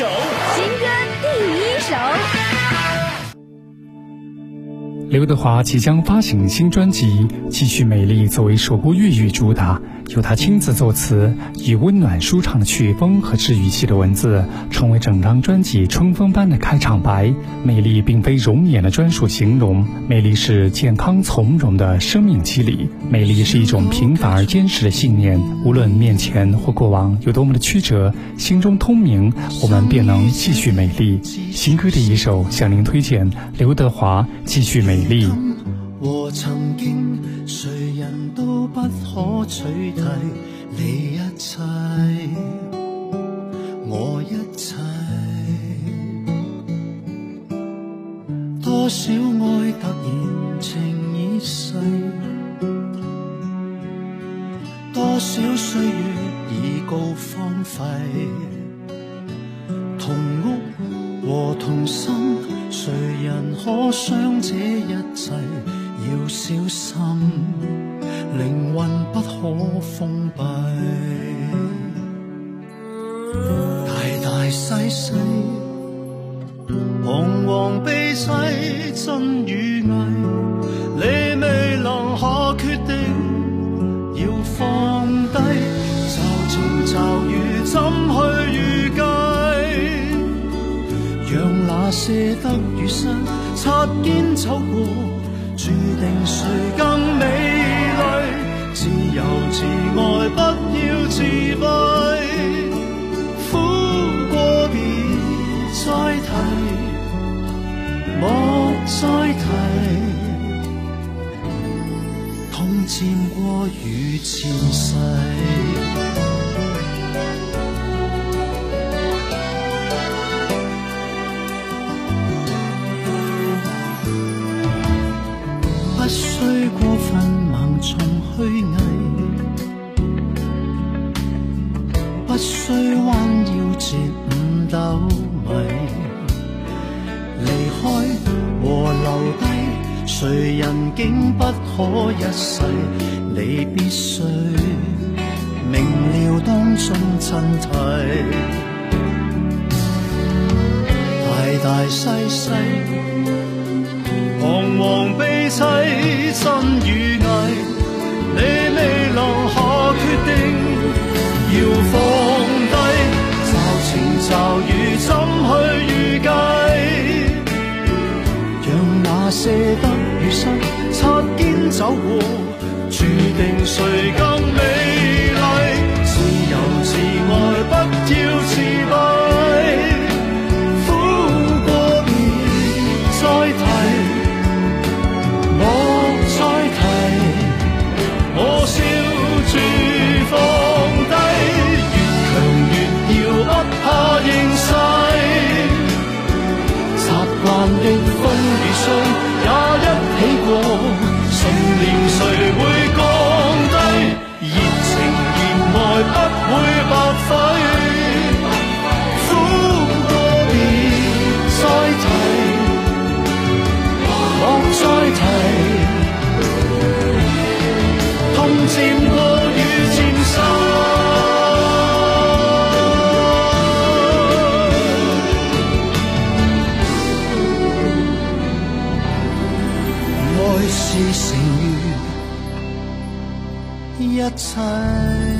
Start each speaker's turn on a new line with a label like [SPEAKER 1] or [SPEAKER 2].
[SPEAKER 1] 新歌第一首。
[SPEAKER 2] 刘德华即将发行新专辑《继续美丽》，作为首部粤语主打，由他亲自作词，以温暖舒畅的曲风和治愈系的文字，成为整张专辑春风般的开场白。美丽并非容颜的专属形容，美丽是健康从容的生命机理，美丽是一种平凡而坚实的信念。无论面前或过往有多么的曲折，心中通明，我们便能继续美丽。新歌的一首向您推荐刘德华《继续美》。
[SPEAKER 3] 和曾经，谁人都不可取替你一切，我一切。多少爱突然情已逝，多少岁月已告荒废，同屋和同心。谁人可伤这一切？要小心，灵魂不可封闭。大大细细，彷徨悲凄，真与伪，那些得与失擦肩走过，注定谁更美丽。自由自爱，不要自闭。苦过别再提，莫再提。痛渐过于前世。过分盲从虚伪，不需弯腰折五斗米。离开和留低，谁人竟不可一世？你必须明了当中真谛，大大细细，心，与艺。你未留下决定，要放低，骤晴骤雨怎去预计？让那些得与失擦肩走过，注定谁？是成语一切。